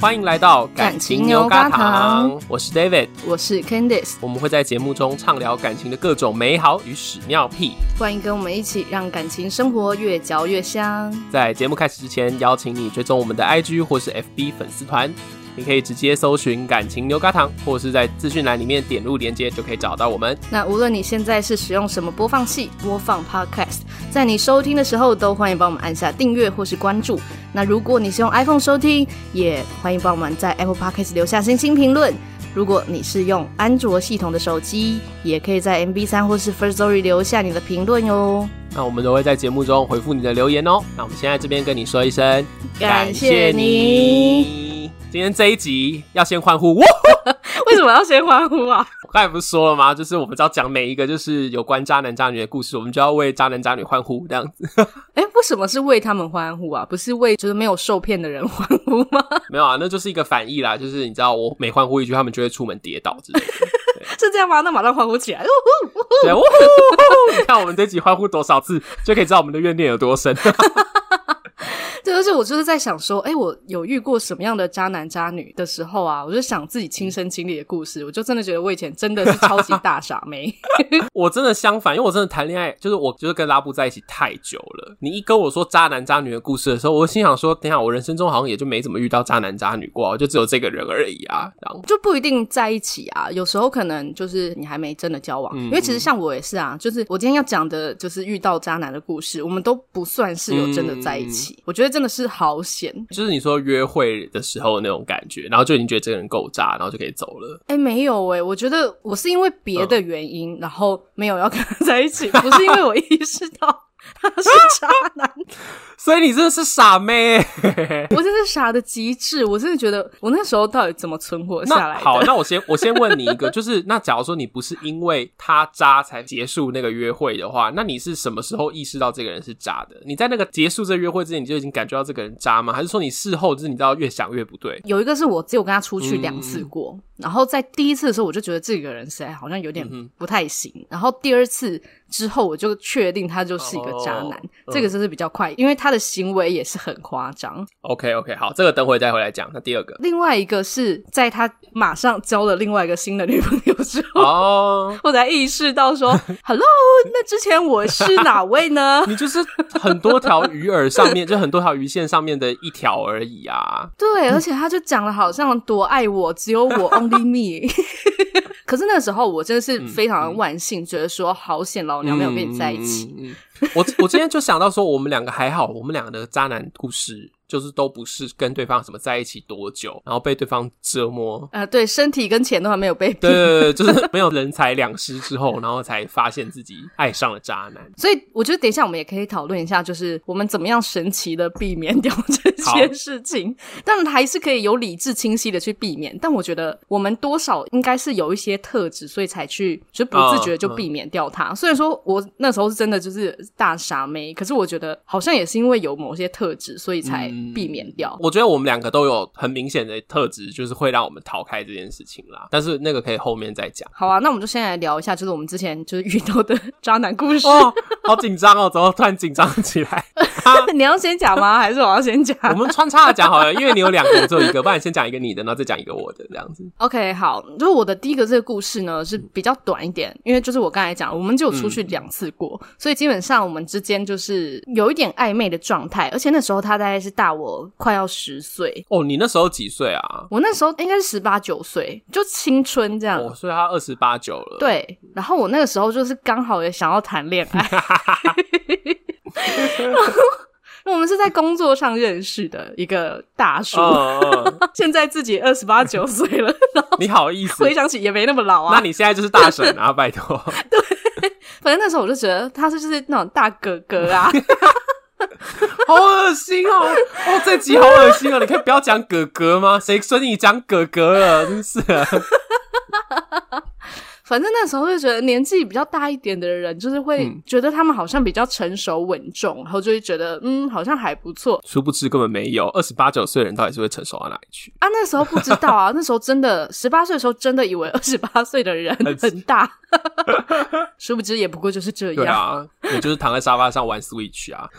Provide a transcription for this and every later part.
欢迎来到感情牛轧糖，我是 David，我是 Candice，我们会在节目中畅聊感情的各种美好与屎尿屁，欢迎跟我们一起让感情生活越嚼越香。在节目开始之前，邀请你追踪我们的 IG 或是 FB 粉丝团。你可以直接搜寻“感情牛轧糖”，或者是在资讯栏里面点入链接，就可以找到我们。那无论你现在是使用什么播放器播放 Podcast，在你收听的时候，都欢迎帮我们按下订阅或是关注。那如果你是用 iPhone 收听，也欢迎帮我们在 Apple Podcast 留下星星评论。如果你是用安卓系统的手机，也可以在 MB 三或是 First Story 留下你的评论哟。那我们都会在节目中回复你的留言哦。那我们先在这边跟你说一声，感谢你。今天这一集要先欢呼，为什么要先欢呼啊？我刚才不是说了吗？就是我们只要讲每一个就是有关渣男渣女的故事，我们就要为渣男渣女欢呼这样子。哎、欸，为什么是为他们欢呼啊？不是为就是没有受骗的人欢呼吗？没有啊，那就是一个反义啦。就是你知道，我每欢呼一句，他们就会出门跌倒之类的。是这样吗？那马上欢呼起来！对，呜呼！你看我们这集欢呼多少次，就可以知道我们的怨念有多深。对，而且我就是在想说，哎、欸，我有遇过什么样的渣男渣女的时候啊？我就想自己亲身经历的故事，我就真的觉得我以前真的是超级大傻妹。我真的相反，因为我真的谈恋爱，就是我就是跟拉布在一起太久了。你一跟我说渣男渣女的故事的时候，我心想说，等一下我人生中好像也就没怎么遇到渣男渣女过，就只有这个人而已啊。然后就不一定在一起啊，有时候可能就是你还没真的交往。嗯、因为其实像我也是啊，就是我今天要讲的就是遇到渣男的故事，我们都不算是有真的在一起。嗯、我觉得。真的是好险，就是你说约会的时候那种感觉，然后就已经觉得这个人够渣，然后就可以走了。哎、欸，没有哎、欸，我觉得我是因为别的原因，嗯、然后没有要跟他在一起，不是因为我意识到。他 是渣男，所以你真的是傻妹，我真是傻的极致。我真的觉得，我那时候到底怎么存活下来？好，那我先我先问你一个，就是那假如说你不是因为他渣才结束那个约会的话，那你是什么时候意识到这个人是渣的？你在那个结束这个约会之前，你就已经感觉到这个人渣吗？还是说你事后就是你知道越想越不对？有一个是我只有跟他出去两次过，嗯、然后在第一次的时候我就觉得这个人实在好像有点不太行，嗯、然后第二次。之后我就确定他就是一个渣男，哦、这个真是比较快，嗯、因为他的行为也是很夸张。OK OK，好，这个等会再回来讲。那第二个，另外一个是在他马上交了另外一个新的女朋友之后，哦，我才意识到说，Hello，那之前我是哪位呢？你就是很多条鱼饵上面，就很多条鱼线上面的一条而已啊。对，而且他就讲了好像多爱我，只有我 Only Me。可是那个时候我真的是非常的万幸，觉得说好险老娘没有跟你在一起。嗯嗯嗯、我我今天就想到说，我们两个还好，我们两个的渣男故事。就是都不是跟对方什么在一起多久，然后被对方折磨，呃，对，身体跟钱都还没有被，对对对，就是没有人财两失之后，然后才发现自己爱上了渣男。所以我觉得等一下我们也可以讨论一下，就是我们怎么样神奇的避免掉 这些事情，好但还是可以有理智清晰的去避免。但我觉得我们多少应该是有一些特质，所以才去就不自觉就避免掉它。虽然、uh, uh. 说我那时候是真的就是大傻妹，可是我觉得好像也是因为有某些特质，所以才。避免掉，我觉得我们两个都有很明显的特质，就是会让我们逃开这件事情啦。但是那个可以后面再讲。好啊，那我们就先来聊一下，就是我们之前就是遇到的 渣男故事。哦，好紧张哦，怎么突然紧张起来？你要先讲吗？还是我要先讲？我们穿插的讲好了，因为你有两个，我只有一个，不然你先讲一个你的，然后再讲一个我的，这样子。OK，好，就是我的第一个这个故事呢是比较短一点，因为就是我刚才讲，我们就有出去两次过，嗯、所以基本上我们之间就是有一点暧昧的状态，而且那时候他大概是大我快要十岁。哦，你那时候几岁啊？我那时候应该是十八九岁，就青春这样。哦，所以他二十八九了。对，然后我那个时候就是刚好也想要谈恋爱。我们是在工作上认识的一个大叔，uh, uh. 现在自己二十八九岁了。你好意思？回想起也没那么老啊。那你现在就是大婶啊，拜托。对，反正那时候我就觉得他是就是那种大哥哥啊，好恶心哦！哦，这集好恶心哦！你可以不要讲哥哥吗？谁说你讲哥哥了？真是。反正那时候就觉得年纪比较大一点的人，就是会觉得他们好像比较成熟稳重，嗯、然后就会觉得嗯，好像还不错。殊不知根本没有，二十八九岁的人到底是会成熟到哪里去啊？那时候不知道啊，那时候真的十八岁的时候，真的以为二十八岁的人很大，殊不知也不过就是这样。对啊，也就是躺在沙发上玩 Switch 啊。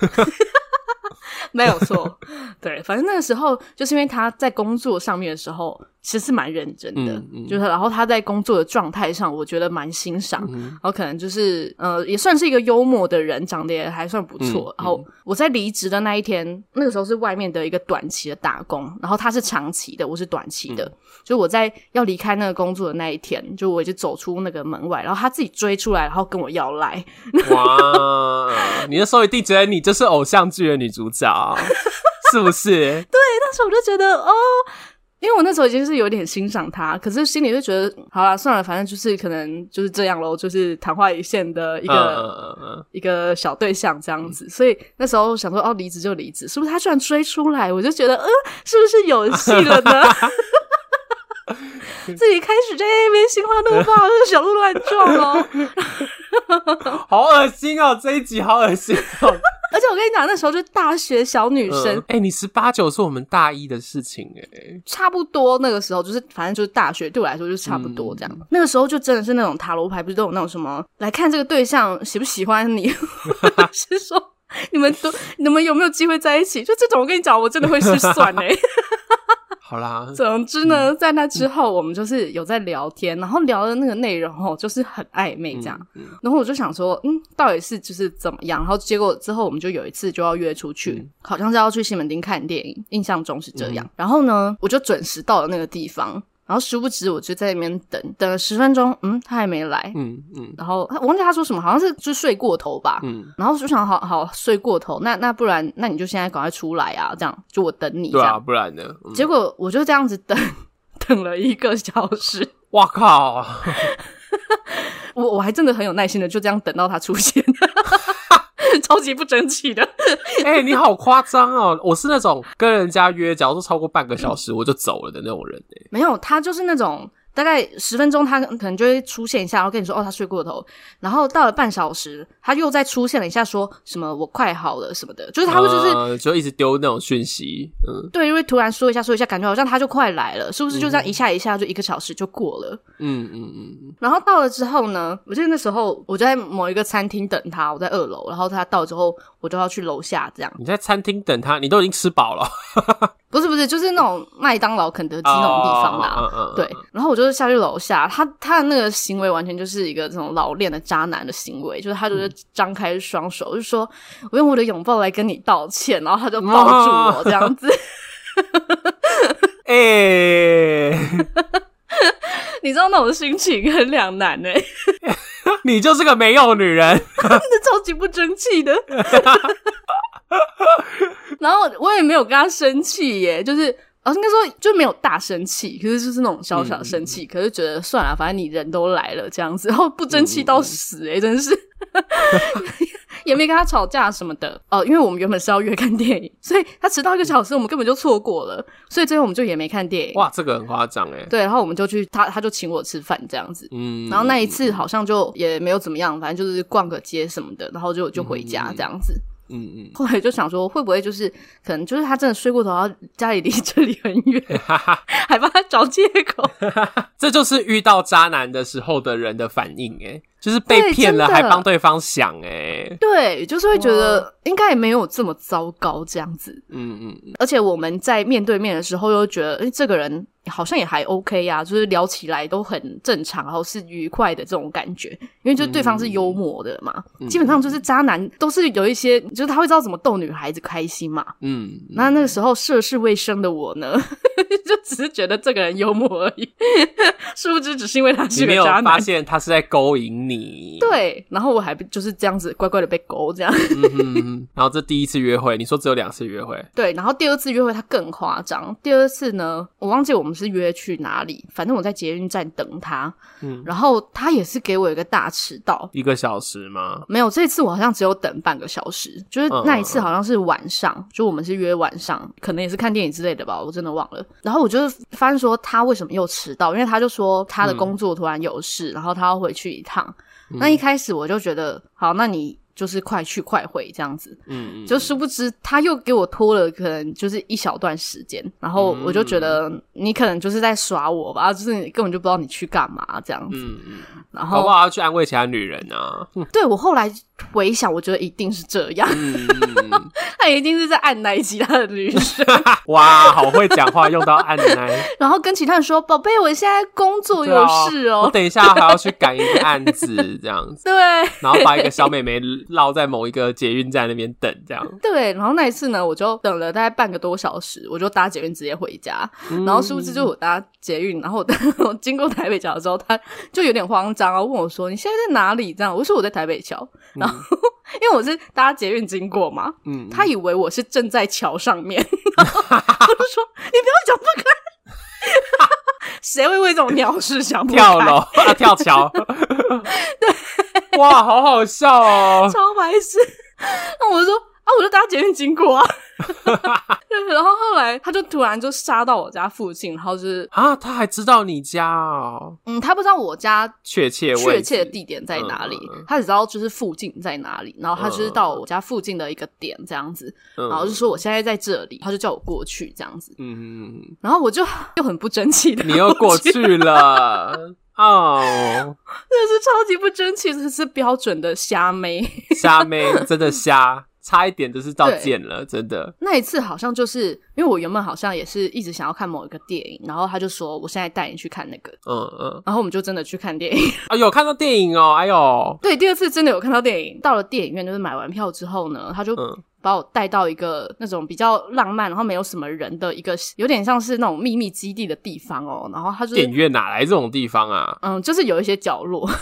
没有错，对，反正那个时候就是因为他在工作上面的时候，其实是蛮认真的，嗯嗯、就是然后他在工作的状态上，我觉得蛮欣赏，嗯、然后可能就是呃，也算是一个幽默的人，长得也还算不错。嗯、然后我在离职的那一天，那个时候是外面的一个短期的打工，然后他是长期的，我是短期的，嗯、就我在要离开那个工作的那一天，就我已经走出那个门外，然后他自己追出来，然后跟我要赖。哇，你的手一定觉得你就是偶像剧的女主角，是不是？对，那时我就觉得哦。因为我那时候已经是有点欣赏他，可是心里就觉得，好啦，算了，反正就是可能就是这样喽，就是昙花一现的一个、uh, uh, uh. 一个小对象这样子。所以那时候想说，哦，离职就离职，是不是他居然追出来？我就觉得，呃，是不是有戏了呢？自己开始在那边心花怒放，就是小鹿乱撞哦，好恶心哦！这一集好恶心哦。而且我跟你讲，那时候就大学小女生，哎、嗯欸，你十八九是我们大一的事情、欸，哎，差不多那个时候就是，反正就是大学，对我来说就差不多这样。嗯、那个时候就真的是那种塔罗牌，不是都有那种什么来看这个对象喜不喜欢你，是说你们都你们有没有机会在一起？就这种，我跟你讲，我真的会失算哎、欸。好啦，总之呢，嗯、在那之后，我们就是有在聊天，嗯、然后聊的那个内容哦，就是很暧昧这样。嗯嗯、然后我就想说，嗯，到底是就是怎么样？然后结果之后，我们就有一次就要约出去，嗯、好像是要去西门町看电影，印象中是这样。嗯、然后呢，我就准时到了那个地方。然后殊不知，我就在那边等等了十分钟，嗯，他还没来，嗯嗯。嗯然后我忘记他说什么，好像是就睡过头吧，嗯。然后就想，好好睡过头，那那不然，那你就现在赶快出来啊，这样就我等你，对啊，不然呢？嗯、结果我就这样子等 等了一个小时，哇靠！我我还真的很有耐心的，就这样等到他出现。超级不争气的，哎、欸，你好夸张哦！我是那种跟人家约，假如说超过半个小时我就走了的那种人，哎，没有，他就是那种。大概十分钟，他可能就会出现一下，然后跟你说：“哦，他睡过头。”然后到了半小时，他又再出现了一下，说什么“我快好了”什么的，就是他会就是、呃、就一直丢那种讯息，嗯，对，因为突然说一下说一下，感觉好像他就快来了，是不是？就这样一下一下就一个小时就过了，嗯嗯嗯。然后到了之后呢，我记得那时候我就在某一个餐厅等他，我在二楼，然后他到之后，我就要去楼下这样。你在餐厅等他，你都已经吃饱了。不是不是，就是那种麦当劳、肯德基那种地方啦。Oh, uh, uh, uh, 对，然后我就是下去楼下，他他的那个行为完全就是一个这种老练的渣男的行为，就是他就是张开双手，嗯、就说我用我的拥抱来跟你道歉，然后他就抱住我这样子。哎，你知道那种心情很两难哎。你就是个没用女人，超级不争气的。然后我也没有跟他生气耶，就是哦，应该说就没有大生气，可是就是那种小小的生气，嗯、可是觉得算了，反正你人都来了这样子，然后不争气到死诶、嗯、真是。也没跟他吵架什么的哦，因为我们原本是要约看电影，所以他迟到一个小时，我们根本就错过了，所以最后我们就也没看电影。哇，这个很夸张哎。对，然后我们就去他，他就请我吃饭这样子，嗯，然后那一次好像就也没有怎么样，反正就是逛个街什么的，然后就就回家这样子。嗯嗯嗯，后来就想说，会不会就是可能就是他真的睡过头，然后家里离这里很远，还帮他找借口。这就是遇到渣男的时候的人的反应，诶，就是被骗了还帮对方想，诶，对，就是会觉得应该也没有这么糟糕这样子。嗯嗯嗯，而且我们在面对面的时候又觉得，诶，这个人。好像也还 OK 呀、啊，就是聊起来都很正常，然后是愉快的这种感觉，因为就对方是幽默的嘛，嗯、基本上就是渣男都是有一些，就是他会知道怎么逗女孩子开心嘛。嗯，那那个时候涉世未深的我呢，就只是觉得这个人幽默而已，殊不知只是因为他是个渣男，你没有发现他是在勾引你。对，然后我还就是这样子乖乖的被勾这样。嗯，然后这第一次约会，你说只有两次约会？对，然后第二次约会他更夸张，第二次呢，我忘记我们。是约去哪里？反正我在捷运站等他，嗯，然后他也是给我一个大迟到，一个小时吗？没有，这次我好像只有等半个小时，就是那一次好像是晚上，嗯、就我们是约晚上，可能也是看电影之类的吧，我真的忘了。然后我就发现说他为什么又迟到，因为他就说他的工作突然有事，嗯、然后他要回去一趟。嗯、那一开始我就觉得，好，那你。就是快去快回这样子。嗯嗯，就殊不知他又给我拖了，可能就是一小段时间，然后我就觉得你可能就是在耍我吧，就是你根本就不知道你去干嘛这样子。然后好不好要去安慰其他女人啊？对，我后来回想，我觉得一定是这样，嗯、他一定是在按捺其他的女生。哇，好会讲话，用到按捺。然后跟其他人说：“宝贝，我现在工作有事哦，我等一下还要去赶一个案子，这样子。”对，然后把一个小妹妹绕在某一个捷运站那边等，这样。对，然后那一次呢，我就等了大概半个多小时，我就搭捷运直接回家。嗯、然后殊不知就我搭捷运，然后我，我经过台北桥的时候，他就有点慌张啊，问我说：“你现在在哪里？”这样，我说：“我在台北桥。”然后。嗯因为我是搭捷运经过嘛，嗯，他以为我是正在桥上面，然后我就说：“你不要讲不开。” 谁会为这种鸟事想不开？跳楼啊，跳桥？对，哇，好好笑哦，超白痴。那我就说啊，我就搭捷运经过啊。对，然后后来他就突然就杀到我家附近，然后就是啊，他还知道你家哦。嗯，他不知道我家确切确切的地点在哪里，嗯，他只知道就是附近在哪里。然后他就是到我家附近的一个点这样子，嗯，然后就说我现在在这里，他就叫我过去这样子。嗯，然后我就又很不争气的，你又过去了 哦，真的是超级不争气，这是标准的瞎妹，瞎妹真的瞎。差一点就是到见了，真的。那一次好像就是因为我原本好像也是一直想要看某一个电影，然后他就说我现在带你去看那个，嗯嗯，然后我们就真的去看电影。啊，有看到电影哦，哎呦，对，第二次真的有看到电影。到了电影院，就是买完票之后呢，他就把我带到一个那种比较浪漫，然后没有什么人的一个，有点像是那种秘密基地的地方哦。然后他就电影院哪来这种地方啊？嗯，就是有一些角落。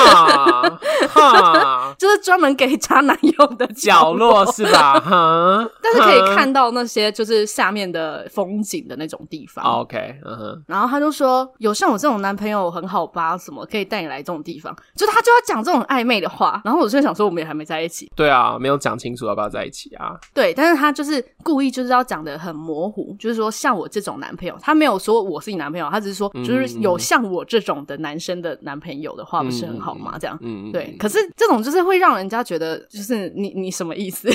哈哈，就是专门给渣男用的角落是吧？哈，但是可以看到那些就是下面的风景的那种地方。OK，嗯哼。然后他就说：“有像我这种男朋友很好吧？什么可以带你来这种地方？”就他就要讲这种暧昧的话。然后我就想说，我们也还没在一起。对啊，没有讲清楚要不要在一起啊？对，但是他就是故意就是要讲的很模糊，就是说像我这种男朋友，他没有说我是你男朋友，他只是说就是有像我这种的男生的男朋友的话，不是很好吗？这样，嗯，对。可是这种就是会让人家觉得，就是你你什么意思？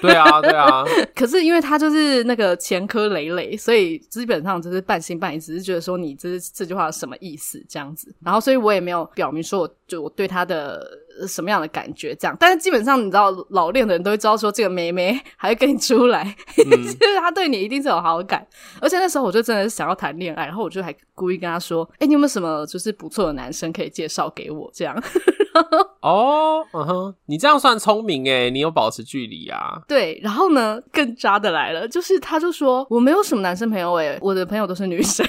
对啊，对啊。可是因为他就是那个前科累累，所以基本上就是半信半疑，只是觉得说你这这句话什么意思这样子。然后，所以我也没有表明说我就我对他的什么样的感觉这样。但是基本上你知道，老练的人都会知道说这个妹妹 还会跟你出来，嗯、就是他对你一定是有好感。而且那时候我就真的是想要谈恋爱，然后我就还故意跟他说：“哎、欸，你有没有什么就是不错的男生可以介绍给我？”这样。哦，嗯哼，你这样算聪明哎，你有保持距离啊？对，然后呢，更渣的来了，就是他就说我没有什么男生朋友诶，我的朋友都是女生。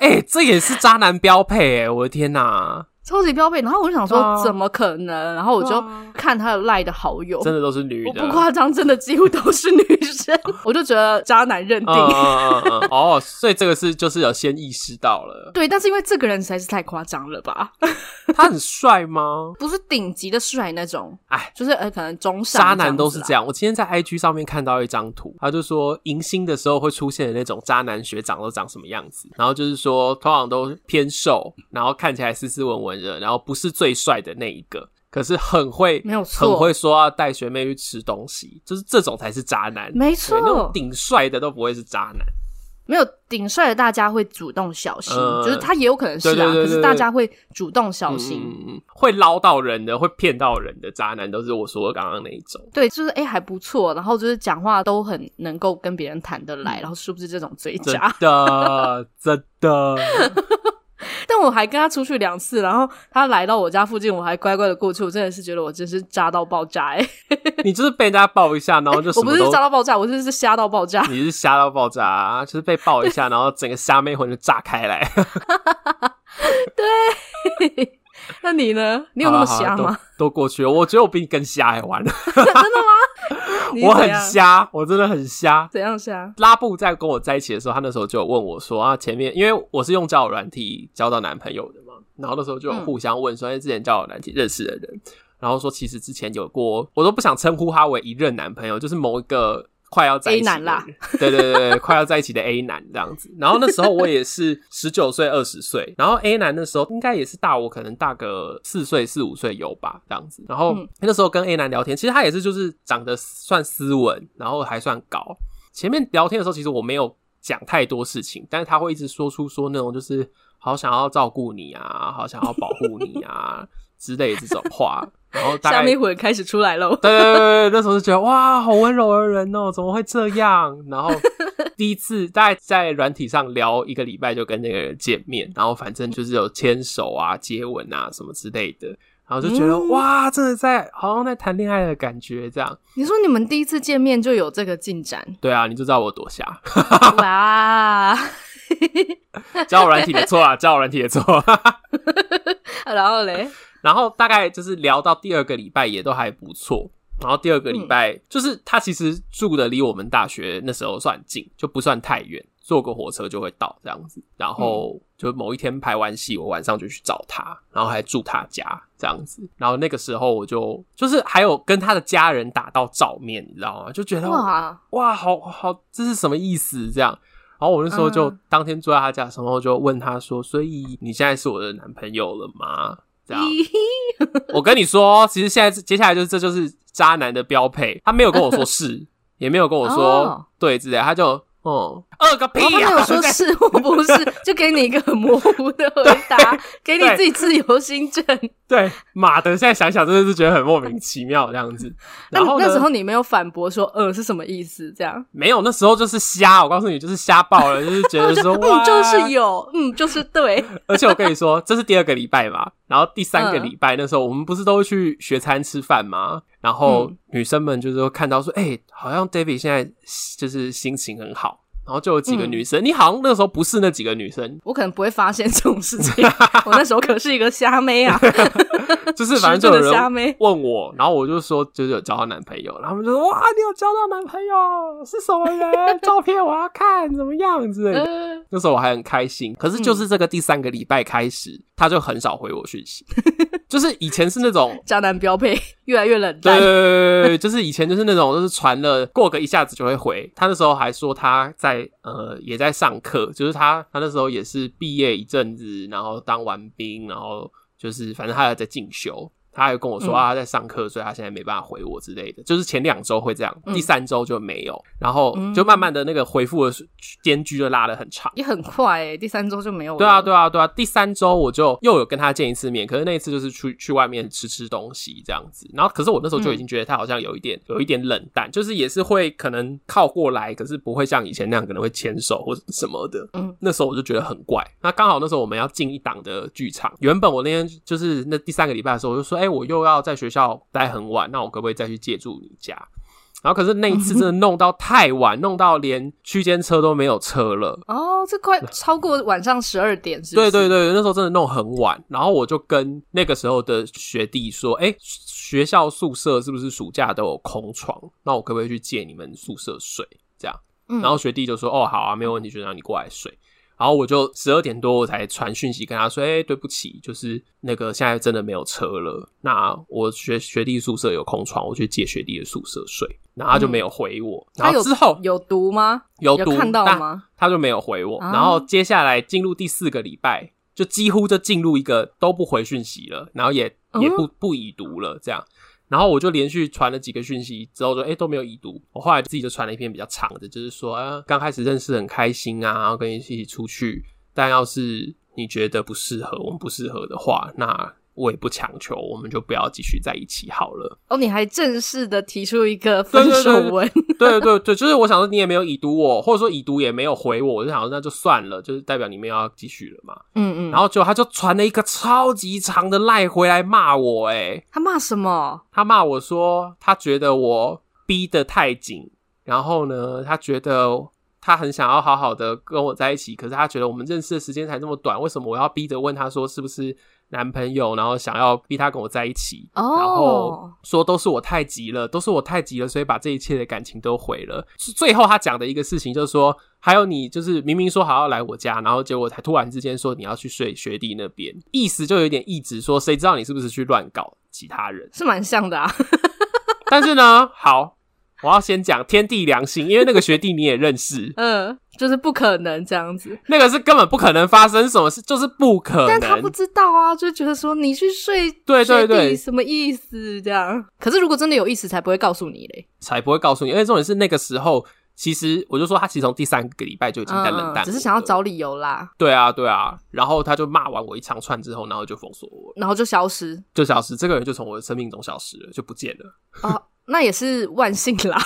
诶，这也是渣男标配哎，我的天哪！超级标配，然后我就想说，怎么可能？然后我就看他的赖的好友，真的都是女的，我不夸张，真的几乎都是女生。我就觉得渣男认定。哦，所以这个是就是有先意识到了。对，但是因为这个人实在是太夸张了吧？他很帅吗？不是顶级的帅那种，哎，就是呃，可能中上。渣男都是这样。我今天在 IG 上面看到一张图，他就说迎新的时候会出现的那种渣男学长都长什么样子，然后就是说通常都偏瘦，然后看起来斯斯文文的。然后不是最帅的那一个，可是很会，没有错，很会说要带学妹去吃东西，就是这种才是渣男，没错，那种顶帅的都不会是渣男。没有顶帅的，大家会主动小心，呃、就是他也有可能是啊，对对对对对，可是大家会主动小心，嗯、会捞到人的，会骗到人的渣男，都是我说的刚刚那一种。对，就是哎还不错，然后就是讲话都很能够跟别人谈得来，嗯、然后是不是这种嘴渣？真的，真的。但我还跟他出去两次，然后他来到我家附近，我还乖乖的过去。我真的是觉得我真是渣到爆炸哎、欸！你就是被人家抱一下，然后就什么、欸、我不是渣到爆炸，我就是瞎到爆炸。你是瞎到爆炸啊！就是被抱一下，然后整个虾妹魂就炸开来。对，那你呢？你有那么瞎吗？都，都过去了。我觉得我比你更瞎还玩了。真的吗？我很瞎，我真的很瞎。怎样瞎？拉布在跟我在一起的时候，他那时候就有问我说：“啊，前面因为我是用交友软体交到男朋友的嘛，然后那时候就有互相问说，哎、嗯，之前交友软体认识的人，然后说其实之前有过，我都不想称呼他为一任男朋友，就是某一个快要在一起 A 男啦，对对对对，快要在一起的 A 男这样子。然后那时候我也是十九岁、二十岁，然后 A 男那时候应该也是大我，可能大个四岁、四五岁有吧，这样子。然后那时候跟 A 男聊天，其实他也是就是长得算斯文，然后还算高。前面聊天的时候，其实我没有讲太多事情，但是他会一直说出说那种就是好想要照顾你啊，好想要保护你啊。之类的这种话，然后大概下面一会开始出来了。对对对对，那时候就觉得哇，好温柔的人哦，怎么会这样？然后 第一次大概在软体上聊一个礼拜，就跟那个人见面，然后反正就是有牵手啊、接吻啊什么之类的，然后就觉得、嗯、哇，真的在好像在谈恋爱的感觉这样。你说你们第一次见面就有这个进展？对啊，你就知道我多瞎。哇，交友软体的错啊，交友软体的错。然后嘞？然后大概就是聊到第二个礼拜也都还不错，然后第二个礼拜、嗯、就是他其实住的离我们大学那时候算近，就不算太远，坐个火车就会到这样子。然后就某一天拍完戏，我晚上就去找他，然后还住他家这样子。然后那个时候我就就是还有跟他的家人打到照面，你知道吗？就觉得哇哇，好好，这是什么意思？这样。然后我那时候就当天住在他家的时候，就问他说：“所以你现在是我的男朋友了吗？”这样，我跟你说，其实现在接下来就是这就是渣男的标配。他没有跟我说是，也没有跟我说、oh. 对之类，他就。哦，二个屁呀！他没有说是或不是，就给你一个很模糊的回答，给你自己自由心证。对，马的，现在想想真的是觉得很莫名其妙这样子。然后那时候你没有反驳说“呃”是什么意思？这样没有，那时候就是瞎。我告诉你，就是瞎爆了，就是觉得说就 嗯，就是有，嗯，就是对。而且我跟你说，这是第二个礼拜嘛，然后第三个礼拜那时候，我们不是都会去学餐吃饭吗？然后女生们就是说看到说，哎、欸，好像 David 现在就是心情很好，然后就有几个女生，嗯、你好像那时候不是那几个女生，我可能不会发现这种事情，我那时候可是一个虾妹啊，就是反正就有人问我，然后我就说就是有交到男朋友，然后他们就说哇，你有交到男朋友？是什么人？照片我要看怎么样之类的，呃、那时候我还很开心，可是就是这个第三个礼拜开始。嗯他就很少回我讯息，就是以前是那种渣男标配，越来越冷淡。对对对对，就是以前就是那种，就是传了过个一下子就会回。他那时候还说他在呃也在上课，就是他他那时候也是毕业一阵子，然后当完兵，然后就是反正他还在进修。他还跟我说啊，他在上课，所以他现在没办法回我之类的。就是前两周会这样，第三周就没有，然后就慢慢的那个回复的间距就拉的很长，也很快诶。第三周就没有了。对啊，对啊，对啊。第三周我就又有跟他见一次面，可是那一次就是去去外面吃吃东西这样子。然后可是我那时候就已经觉得他好像有一点有一点冷淡，就是也是会可能靠过来，可是不会像以前那样可能会牵手或者什么的。嗯，那时候我就觉得很怪。那刚好那时候我们要进一档的剧场，原本我那天就是那第三个礼拜的时候，我就说，哎。我又要在学校待很晚，那我可不可以再去借住你家？然后可是那一次真的弄到太晚，弄到连区间车都没有车了。哦，这快超过晚上十二点是不是？对对对，那时候真的弄很晚。然后我就跟那个时候的学弟说：“哎，学校宿舍是不是暑假都有空床？那我可不可以去借你们宿舍睡？这样。”然后学弟就说：“哦，好啊，没有问题，就让你过来睡。”然后我就十二点多我才传讯息跟他说：“哎、欸，对不起，就是那个现在真的没有车了。那我学学弟宿舍有空床，我去借学弟的宿舍睡。然后他就没有回我。嗯、然后之后有读吗？有读有看到吗？他就没有回我。啊、然后接下来进入第四个礼拜，就几乎就进入一个都不回讯息了，然后也也不不已读了，这样。”然后我就连续传了几个讯息，之后就诶都没有已读。我后来自己就传了一篇比较长的，就是说啊，刚开始认识很开心啊，然后跟你一起出去，但要是你觉得不适合，我们不适合的话，那。我也不强求，我们就不要继续在一起好了。哦，你还正式的提出一个分手文？对对对对，就是我想说你也没有已读我，或者说已读也没有回我，我就想说那就算了，就是代表你们要继续了嘛。嗯嗯。然后就他就传了一个超级长的赖回来骂我，诶他骂什么？他骂我说他觉得我逼得太紧，然后呢，他觉得他很想要好好的跟我在一起，可是他觉得我们认识的时间才那么短，为什么我要逼着问他说是不是？男朋友，然后想要逼他跟我在一起，oh. 然后说都是我太急了，都是我太急了，所以把这一切的感情都毁了。最后他讲的一个事情就是说，还有你就是明明说好要来我家，然后结果才突然之间说你要去睡学弟那边，意思就有点意指说，谁知道你是不是去乱搞其他人？是蛮像的啊。但是呢，好，我要先讲天地良心，因为那个学弟你也认识，嗯，就是不可能这样子，那个是根本不可能发生什么事，就是不可能。但他不知道啊，就觉得说你去睡，对对对，什么意思这样？可是如果真的有意思，才不会告诉你嘞，才不会告诉你。因为重点是那个时候。其实我就说，他其实从第三个礼拜就已经在冷淡，只是想要找理由啦。对啊，对啊，然后他就骂完我一长串之后，然后就封锁我，然后就消失，就消失，这个人就从我的生命中消失了，就不见了。哦，那也是万幸啦。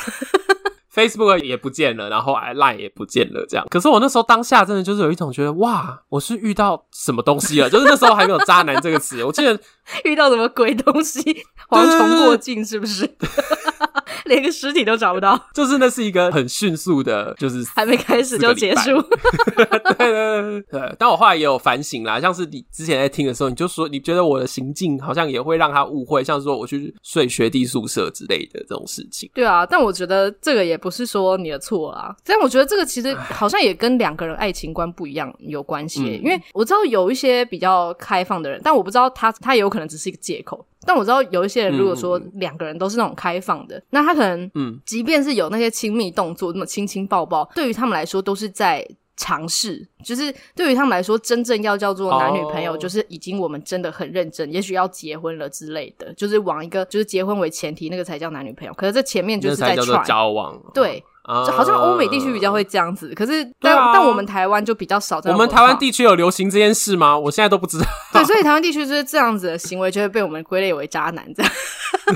Facebook 也不见了，然后 Line 也不见了，这样。可是我那时候当下真的就是有一种觉得，哇，我是遇到什么东西了？就是那时候还没有“渣男”这个词，我记得 遇到什么鬼东西，蝗虫过境是不是？连个尸体都找不到。就是那是一个很迅速的，就是还没开始就结束。对对对对。但我后来也有反省啦，像是你之前在听的时候，你就说你觉得我的行径好像也会让他误会，像是说我去睡学弟宿舍之类的这种事情。对啊，但我觉得这个也。不是说你的错啊，但我觉得这个其实好像也跟两个人爱情观不一样有关系。嗯。因为我知道有一些比较开放的人，但我不知道他他也有可能只是一个借口。但我知道有一些人，如果说两个人都是那种开放的，嗯、那他可能嗯，即便是有那些亲密动作，那么亲亲抱抱，对于他们来说都是在。尝试就是对于他们来说，真正要叫做男女朋友，就是已经我们真的很认真，oh. 也许要结婚了之类的，就是往一个就是结婚为前提，那个才叫男女朋友。可是这前面就是在交往，对，uh. 就好像欧美地区比较会这样子。可是但、啊、但我们台湾就比较少。我们台湾地区有流行这件事吗？我现在都不知道。对，所以台湾地区就是这样子的行为，就会被我们归类为渣男这样。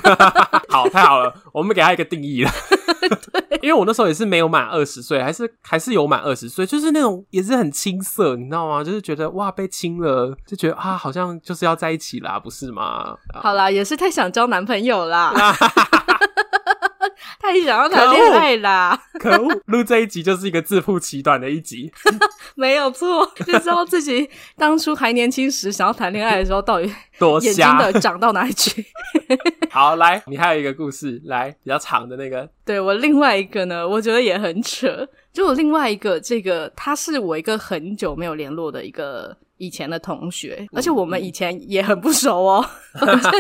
好，太好了，我们给他一个定义了。对，因为我那时候也是没有满二十岁，还是还是有满二十岁，就是那种也是很青涩，你知道吗？就是觉得哇，被亲了，就觉得啊，好像就是要在一起啦，不是吗？好啦，也是太想交男朋友啦。太想要谈恋爱啦！可恶，录这一集就是一个自曝其短的一集，没有错，就知道自己当初还年轻时想要谈恋爱的时候，到底多睛的长到哪里去？好，来，你还有一个故事，来比较长的那个。对，我另外一个呢，我觉得也很扯，就我另外一个，这个他是我一个很久没有联络的一个以前的同学，而且我们以前也很不熟哦。反正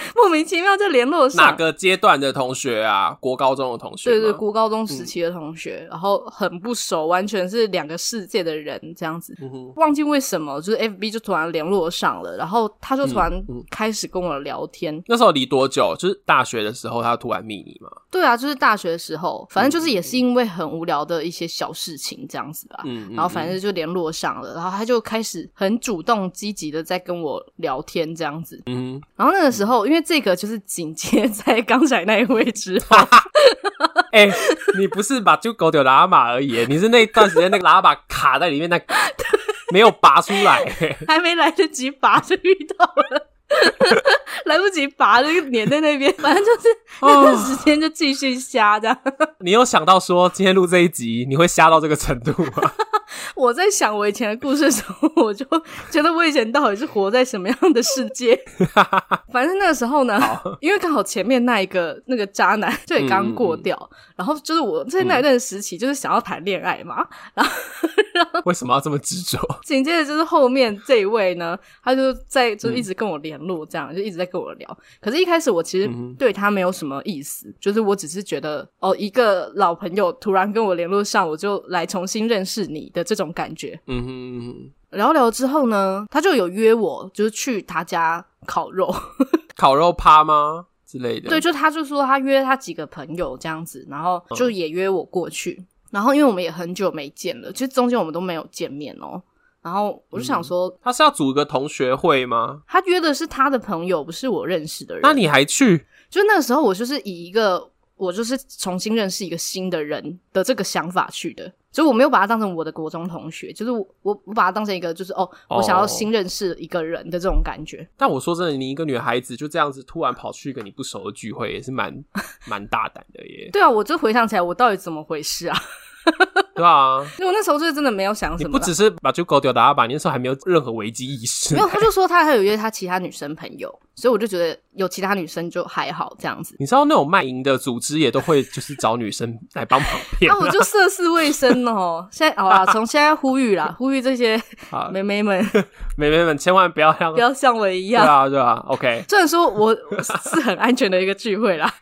莫名其妙就联络上哪个阶段的同学啊？国高中的同学？对对，国高中时期的同学，嗯、然后很不熟，完全是两个世界的人这样子。嗯、忘记为什么，就是 FB 就突然联络上了，然后他就突然开始跟我聊天。那时候离多久？就是大学的时候，他突然密你吗？对啊，就是大学的时候，反正就是也是因为很无聊的一些小事情这样子吧。嗯，然后反正就联络上了，然后他就开始很主动积极的在跟我聊天这样子。嗯，然后那个时候。因为这个就是紧接在刚才那一位之后，哎、欸，你不是把就狗丢喇叭而已，你是那段时间那个喇叭卡在里面，那没有拔出来，还没来得及拔就遇到了，来不及拔就粘在那边，反正就是那段时间就继续瞎这样。你有想到说今天录这一集你会瞎到这个程度吗？我在想我以前的故事的时候，我就觉得我以前到底是活在什么样的世界？反正那个时候呢，因为刚好前面那一个那个渣男就也刚过掉，嗯、然后就是我在那一段时期就是想要谈恋爱嘛，然后，然后为什么要这么执着？紧接着就是后面这一位呢，他就在就一直跟我联络，这样、嗯、就一直在跟我聊。可是，一开始我其实对他没有什么意思，嗯、就是我只是觉得哦，一个老朋友突然跟我联络上，我就来重新认识你的这种感觉，嗯哼嗯哼，聊聊之后呢，他就有约我，就是去他家烤肉，烤肉趴吗之类的？对，就他就说他约他几个朋友这样子，然后就也约我过去。嗯、然后因为我们也很久没见了，其实中间我们都没有见面哦。然后我就想说，嗯、他是要组个同学会吗？他约的是他的朋友，不是我认识的人。那你还去？就那个时候，我就是以一个我就是重新认识一个新的人的这个想法去的。所以我没有把他当成我的国中同学，就是我我我把他当成一个就是哦，我想要新认识一个人的这种感觉。Oh. 但我说真的，你一个女孩子就这样子突然跑去一个你不熟的聚会，也是蛮蛮大胆的耶。对啊，我就回想起来，我到底怎么回事啊？对啊，因为我那时候就是真的没有想什么，你不只是把猪狗丢打把，你那时候还没有任何危机意识。没有，他就说他还有约他其他女生朋友，所以我就觉得有其他女生就还好这样子。你知道那种卖淫的组织也都会就是找女生来帮忙骗，那、啊、我就涉世未深哦。现在好啦，从现在呼吁啦，呼吁这些妹妹们，妹妹们千万不要像不要像我一样，对啊对啊。OK，虽然说我是很安全的一个聚会啦，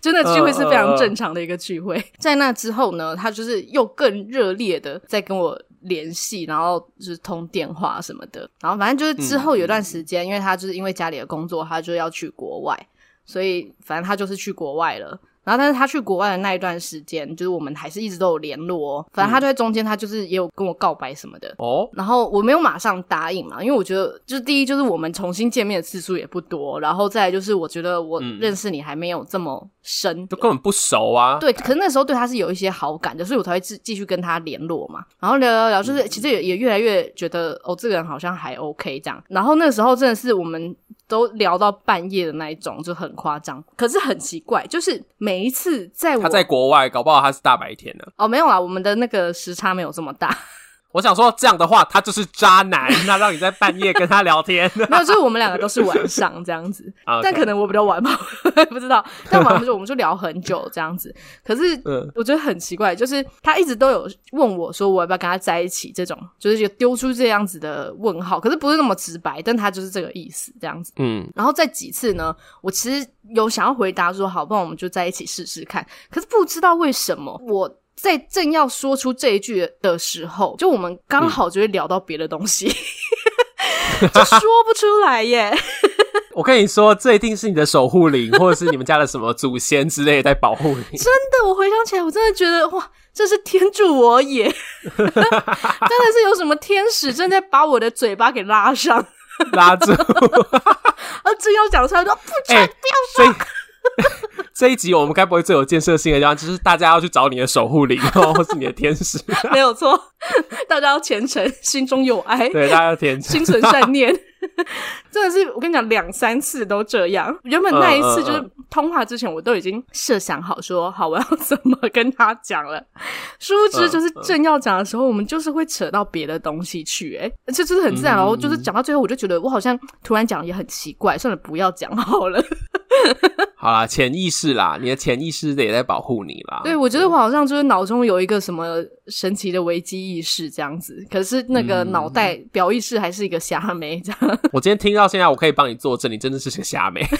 真的聚会是非常正常的一个聚会。呃呃、在那之后呢，他就是又更热烈的在跟我联系，然后就是通电话什么的。然后反正就是之后有段时间，嗯、因为他就是因为家里的工作，他就要去国外，所以反正他就是去国外了。然后，但是他去国外的那一段时间，就是我们还是一直都有联络哦。反正他就在中间，他就是也有跟我告白什么的哦。然后我没有马上答应嘛，因为我觉得，就是第一，就是我们重新见面的次数也不多，然后再来就是我觉得我认识你还没有这么深，就根本不熟啊。对，可是那时候对他是有一些好感的，所以我才会继继续跟他联络嘛。然后聊聊聊，就是其实也也越来越觉得哦，这个人好像还 OK 这样。然后那个时候真的是我们。都聊到半夜的那一种，就很夸张。可是很奇怪，就是每一次在我他在国外，搞不好他是大白天的。哦，没有啊，我们的那个时差没有这么大。我想说，这样的话，他就是渣男。那让你在半夜跟他聊天，没有，就是我们两个都是晚上这样子。但可能我比较晚吧，不知道。但晚上就我们就聊很久这样子。可是，我觉得很奇怪，就是他一直都有问我说，我要不要跟他在一起？这种就是就丢出这样子的问号。可是不是那么直白，但他就是这个意思这样子。嗯。然后在几次呢，我其实有想要回答说，好，不然我们就在一起试试看。可是不知道为什么我。在正要说出这一句的时候，就我们刚好就会聊到别的东西，嗯、就说不出来耶。我跟你说，这一定是你的守护灵，或者是你们家的什么祖先之类的在保护你。真的，我回想起来，我真的觉得哇，这是天助我也，真的是有什么天使正在把我的嘴巴给拉上，拉住。啊，正要讲出来，说不准，欸、不要说。这一集我们该不会最有建设性的地方，就是大家要去找你的守护灵，或是你的天使。没有错，大家要虔诚，心中有爱。对，大家要虔诚，心存善念。真的是，我跟你讲，两三次都这样。原本那一次就是通话之前，我都已经设想好说好我要怎么跟他讲了。殊不知，就是正要讲的时候，我们就是会扯到别的东西去，哎，而且就是很自然。然后就是讲到最后，我就觉得我好像突然讲也很奇怪，算了，不要讲好了。好啦，潜意识啦，你的潜意识也在保护你啦。对，我觉得我好像就是脑中有一个什么神奇的危机意识这样子，可是那个脑袋表意识还是一个瞎妹这样。我今天听到现在，我可以帮你作证，你真的是个瞎妹。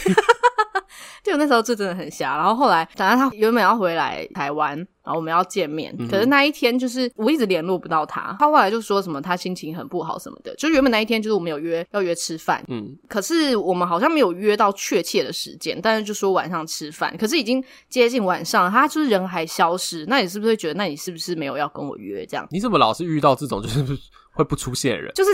就那时候这真的很瞎，然后后来等到他原本要回来台湾，然后我们要见面，可是那一天就是我一直联络不到他，他后来就说什么他心情很不好什么的，就原本那一天就是我们有约要约吃饭，嗯，可是我们好像没有约到确切的时间，但是就说晚上吃饭，可是已经接近晚上，他就是人还消失，那你是不是会觉得，那你是不是没有要跟我约这样？你怎么老是遇到这种就是会不出现的人？就是。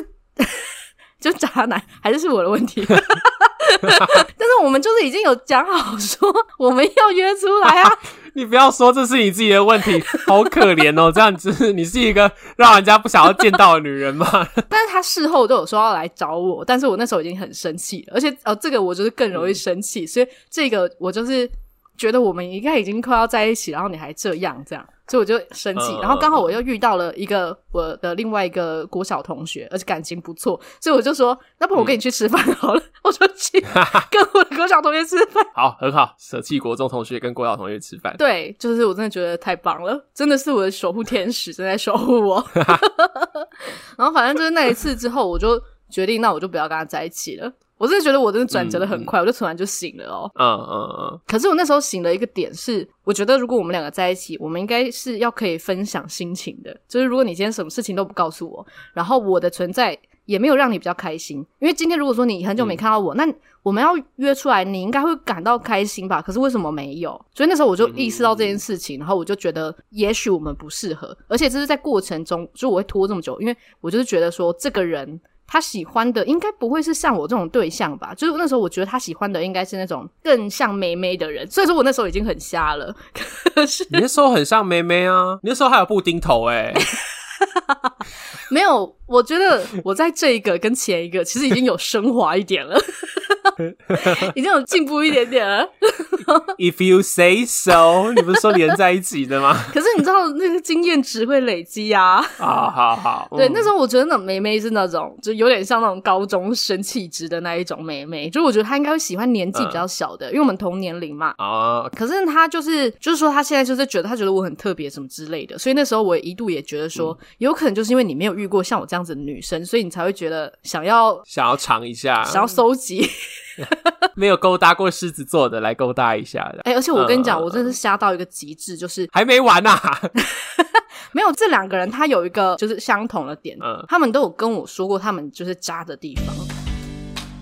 就渣男，还是是我的问题？但是我们就是已经有讲好说我们要约出来啊！你不要说这是你自己的问题，好可怜哦！这样子，你是一个让人家不想要见到的女人嘛？但是他事后都有说要来找我，但是我那时候已经很生气了，而且哦，这个我就是更容易生气，嗯、所以这个我就是觉得我们应该已经快要在一起，然后你还这样这样。所以我就生气，然后刚好我又遇到了一个我的另外一个国小同学，而且感情不错，所以我就说，那不我跟你去吃饭好了，嗯、我就去跟我的国小同学吃饭。好，很好，舍弃国中同学跟国小同学吃饭。对，就是我真的觉得太棒了，真的是我的守护天使正在守护我。然后反正就是那一次之后，我就决定，那我就不要跟他在一起了。我真的觉得我真的转折的很快，嗯、我就突然就醒了哦。嗯嗯嗯。可是我那时候醒了一个点是，我觉得如果我们两个在一起，我们应该是要可以分享心情的。就是如果你今天什么事情都不告诉我，然后我的存在也没有让你比较开心，因为今天如果说你很久没看到我，嗯、那我们要约出来，你应该会感到开心吧？可是为什么没有？所以那时候我就意识到这件事情，然后我就觉得也许我们不适合，而且这是在过程中，就我会拖这么久，因为我就是觉得说这个人。他喜欢的应该不会是像我这种对象吧？就是那时候我觉得他喜欢的应该是那种更像妹妹的人，所以说我那时候已经很瞎了。可是你那时候很像妹妹啊，你那时候还有布丁头哎、欸、没有我觉得我在这一个跟前一个其实已经有升华一点了，已经有进步一点点了。If you say so，你不是说连在一起的吗？可是你知道那个经验值会累积啊。好好好，对，那时候我觉得那梅梅是那种，就有点像那种高中生气质的那一种梅梅，就是我觉得她应该会喜欢年纪比较小的，嗯、因为我们同年龄嘛。哦。可是她就是，就是说她现在就是觉得她觉得我很特别什么之类的，所以那时候我一度也觉得说，嗯、有可能就是因为你没有遇过像我这样子的女生，所以你才会觉得想要想要尝一下，想要搜集。没有勾搭过狮子座的来勾搭一下的，哎、欸，而且我跟你讲，呃、我真的是瞎到一个极致，就是还没完呐啊！没有，这两个人他有一个就是相同的点，他们都有跟我说过他们就是渣的地方。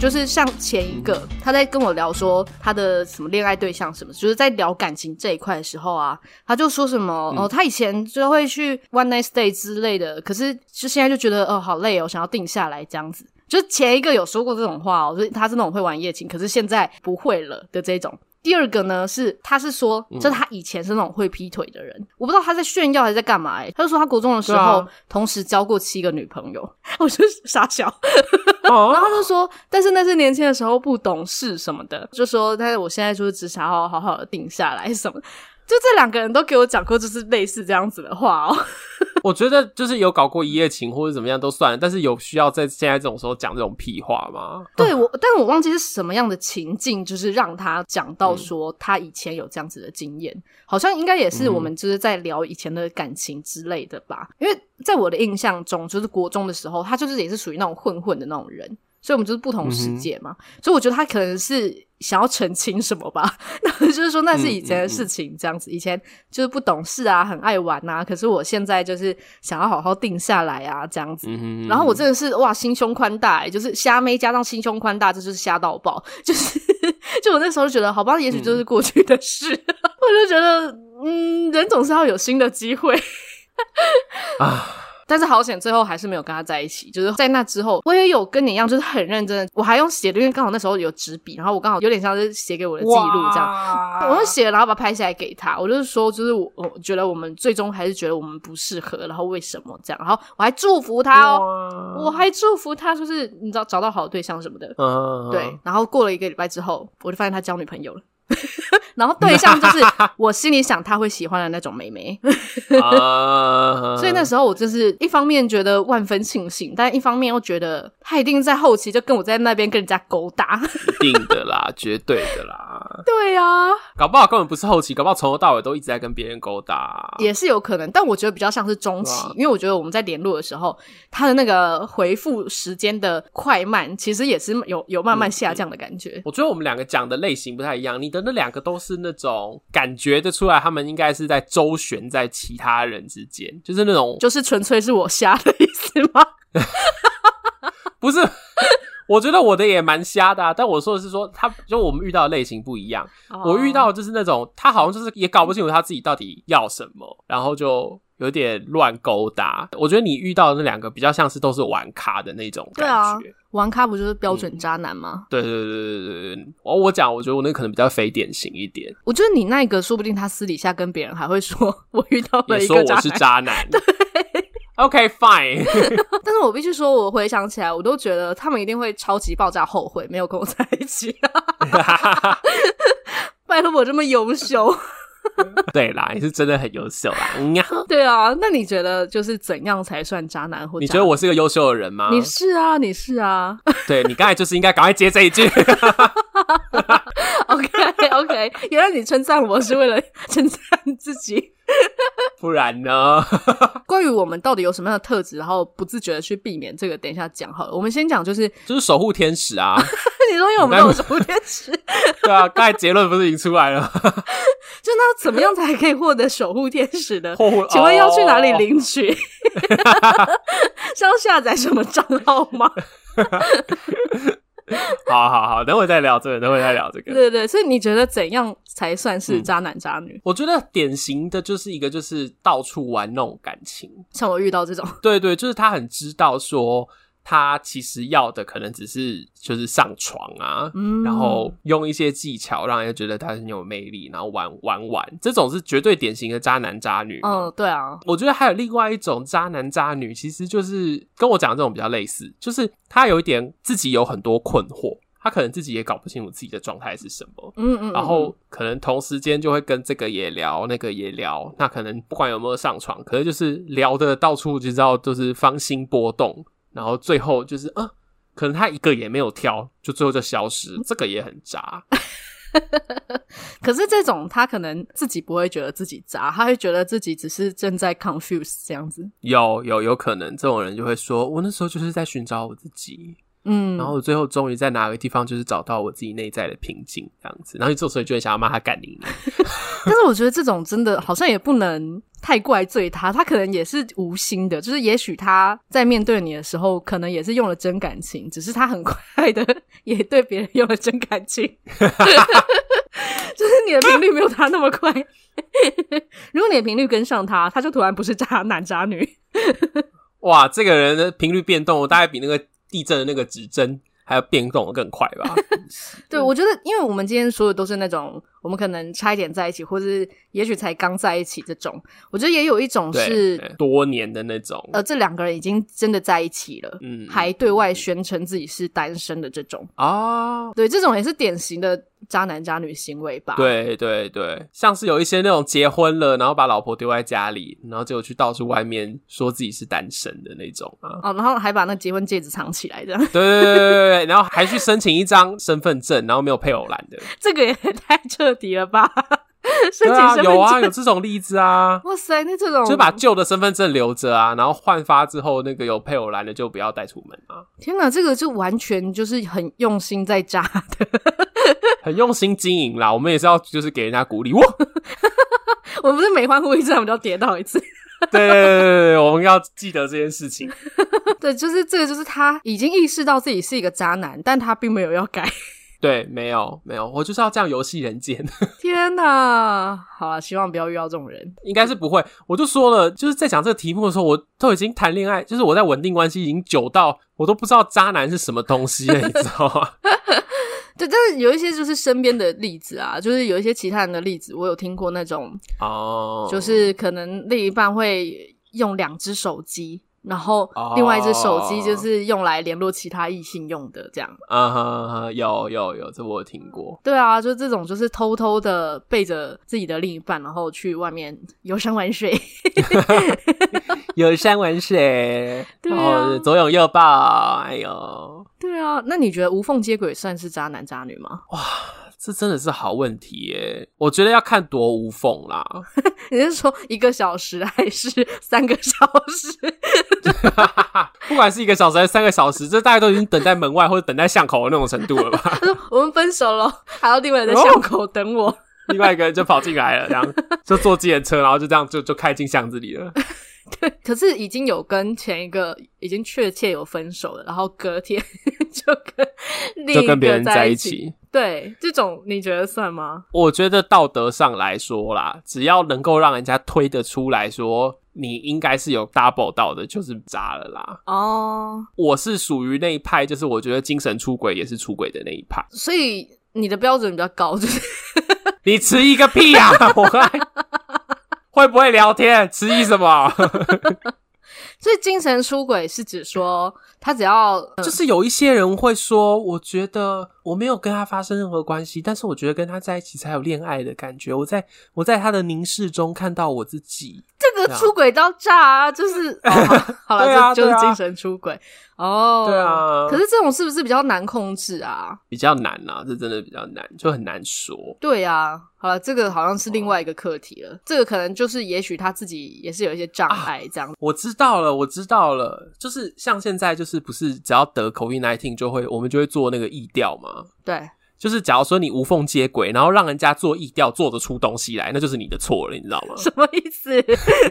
就是像前一个，他在跟我聊说他的什么恋爱对象什么，就是在聊感情这一块的时候啊，他就说什么、嗯、哦，他以前就会去 one night stay 之类的，可是就现在就觉得哦好累哦，想要定下来这样子。就前一个有说过这种话哦，就是他是那种会玩夜情，可是现在不会了的这种。第二个呢是，他是说，就是他以前是那种会劈腿的人，嗯、我不知道他在炫耀还是在干嘛。他就说他国中的时候，啊、同时交过七个女朋友，我就傻笑。哦、然后他就说，但是那是年轻的时候不懂事什么的，就说，但是我现在就是只想要好好的定下来什么。就这两个人都给我讲过，就是类似这样子的话哦。我觉得就是有搞过一夜情或者怎么样都算了，但是有需要在现在这种时候讲这种屁话吗？对，我，但我忘记是什么样的情境，就是让他讲到说他以前有这样子的经验，嗯、好像应该也是我们就是在聊以前的感情之类的吧。嗯、因为在我的印象中，就是国中的时候，他就是也是属于那种混混的那种人。所以，我们就是不同世界嘛。嗯、所以，我觉得他可能是想要澄清什么吧。那就是说，那是以前的事情，这样子。嗯嗯嗯、以前就是不懂事啊，很爱玩啊。可是，我现在就是想要好好定下来啊，这样子。然后，我真的是哇，心胸宽大、欸，就是瞎妹加上心胸宽大，这就是瞎到爆。就是，就我那时候就觉得，好吧，也许就是过去的事。嗯、我就觉得，嗯，人总是要有新的机会啊。但是好险，最后还是没有跟他在一起。就是在那之后，我也有跟你一样，就是很认真的，我还用写的，因为刚好那时候有纸笔，然后我刚好有点像是写给我的记录这样，我就写了，然后把它拍下来给他。我就是说，就是我我觉得我们最终还是觉得我们不适合，然后为什么这样？然后我还祝福他哦，我还祝福他，就是你知道找到好的对象什么的。嗯，对。然后过了一个礼拜之后，我就发现他交女朋友了。然后对象就是 我心里想他会喜欢的那种妹妹，所以那时候我就是一方面觉得万分庆幸，但一方面又觉得他一定在后期就跟我在那边跟人家勾搭，一定的啦，绝对的啦，对啊，搞不好根本不是后期，搞不好从头到尾都一直在跟别人勾搭，也是有可能，但我觉得比较像是中期，啊、因为我觉得我们在联络的时候，他的那个回复时间的快慢，其实也是有有慢慢下降的感觉。我觉得我们两个讲的类型不太一样，你的那两个都是。是那种感觉得出来，他们应该是在周旋在其他人之间，就是那种，就是纯粹是我瞎的意思吗？不是，我觉得我的也蛮瞎的啊。但我说的是说，他就我们遇到的类型不一样。Oh. 我遇到的就是那种，他好像就是也搞不清楚他自己到底要什么，然后就。有点乱勾搭，我觉得你遇到的那两个比较像是都是玩咖的那种感觉。对啊，玩咖不就是标准渣男吗？嗯、对对对对对对。我我讲，我觉得我那个可能比较非典型一点。我觉得你那个说不定他私底下跟别人还会说，我遇到了一个是渣男。对。OK fine。但是我必须说，我回想起来，我都觉得他们一定会超级爆炸后悔没有跟我在一起。拜托我这么优秀。对啦，你是真的很优秀啦。嗯呀，对啊，那你觉得就是怎样才算渣男或者？你觉得我是个优秀的人吗？你是啊，你是啊。对，你刚才就是应该赶快接这一句。OK OK，原来你称赞我是为了 称赞自己。不然呢？关于我们到底有什么样的特质，然后不自觉的去避免这个，等一下讲好了。我们先讲，就是就是守护天使啊！你说因为我们都有守护天使？对啊，刚才结论不是已经出来了？就那怎么样才可以获得守护天使呢？护请问要去哪里领取？是要下载什么账号吗？好好好，等会再聊这个，等会再聊这个。对对，所以你觉得怎样才算是渣男渣女？嗯，我觉得典型的就是一个就是到处玩弄感情，像我遇到这种，对对，就是他很知道说。他其实要的可能只是就是上床啊，嗯，然后用一些技巧让人家觉得他很有魅力，然后玩玩玩，这种是绝对典型的渣男渣女。嗯，对啊，我觉得还有另外一种渣男渣女，其实就是跟我讲的这种比较类似，就是他有一点自己有很多困惑，他可能自己也搞不清楚自己的状态是什么，嗯，嗯嗯，然后可能同时间就会跟这个也聊，那个也聊，那可能不管有没有上床，可能就是聊的到处就知道都是芳心波动。然后最后就是，呃，可能他一个也没有挑，就最后就消失，这个也很渣。可是这种他可能自己不会觉得自己渣，他会觉得自己只是正在 confuse 这样子。有有有可能这种人就会说，我那时候就是在寻找我自己。嗯，然后我最后终于在哪个地方就是找到我自己内在的平静，这样子，然后就所以就会想要骂他干你。但是我觉得这种真的好像也不能太怪罪他，他可能也是无心的，就是也许他在面对你的时候，可能也是用了真感情，只是他很快的也对别人用了真感情，就是你的频率没有他那么快。如果你的频率跟上他，他就突然不是渣男渣女。哇，这个人的频率变动，我大概比那个。地震的那个指针还要变动的更快吧？对，我觉得，因为我们今天说的都是那种我们可能差一点在一起，或者是也许才刚在一起这种。我觉得也有一种是多年的那种，呃，这两个人已经真的在一起了，嗯，还对外宣称自己是单身的这种啊。对，这种也是典型的。渣男渣女行为吧，对对对，像是有一些那种结婚了，然后把老婆丢在家里，然后结果去到处外面说自己是单身的那种啊，哦，然后还把那结婚戒指藏起来，这样，对对对对对，然后还去申请一张身份证，然后没有配偶栏的，这个也太彻底了吧？有啊，有这种例子啊，哇塞，那这种就把旧的身份证留着啊，然后换发之后，那个有配偶栏的就不要带出门啊。天哪，这个就完全就是很用心在渣的。很用心经营啦，我们也是要就是给人家鼓励哇！我们不是每欢呼一次，我们就要跌倒一次。对对对对对，我们要记得这件事情。对，就是这个，就是他已经意识到自己是一个渣男，但他并没有要改。对，没有没有，我就是要这样游戏人间。天哪，好啊，希望不要遇到这种人。应该是不会。我就说了，就是在讲这个题目的时候，我都已经谈恋爱，就是我在稳定关系已经久到我都不知道渣男是什么东西了，你知道吗？对，但是有一些就是身边的例子啊，就是有一些其他人的例子，我有听过那种哦，oh. 就是可能另一半会用两只手机。然后另外一只手机就是用来联络其他异性用的，这样。啊有有有，这我有听过。对啊，就这种就是偷偷的背着自己的另一半，然后去外面游山玩水。游山玩水，对啊，左拥右抱，哎呦。对啊，那你觉得无缝接轨算是渣男渣女吗？哇！这真的是好问题耶！我觉得要看多无缝啦。你是说一个小时还是三个小时？不管是一个小时还是三个小时，这大家都已经等在门外或者等在巷口的那种程度了吧？我们分手了，还要另外在巷口等我。另外一个人就跑进来了，这样就坐自行车，然后就这样就就开进巷子里了。对，可是已经有跟前一个已经确切有分手了，然后隔天 就跟另一个就跟别人在一起。对，这种你觉得算吗？我觉得道德上来说啦，只要能够让人家推得出来说你应该是有 double 到的，就是渣了啦。哦，我是属于那一派，就是我觉得精神出轨也是出轨的那一派。所以你的标准比较高，就是 你迟疑个屁呀、啊！我爱。会不会聊天？迟疑什么？所以精神出轨是指说他只要、嗯、就是有一些人会说，我觉得我没有跟他发生任何关系，但是我觉得跟他在一起才有恋爱的感觉。我在我在他的凝视中看到我自己。这个出轨到炸啊！就是 哦，好了，就是精神出轨哦。对啊，可是这种是不是比较难控制啊？比较难啊，这真的比较难，就很难说。对啊，好了，这个好像是另外一个课题了。哦、这个可能就是，也许他自己也是有一些障碍这样、啊。我知道了，我知道了，就是像现在，就是不是只要得 COVID-19 就会，我们就会做那个疫调嘛？对。就是假如说你无缝接轨，然后让人家做意调做得出东西来，那就是你的错了，你知道吗？什么意思？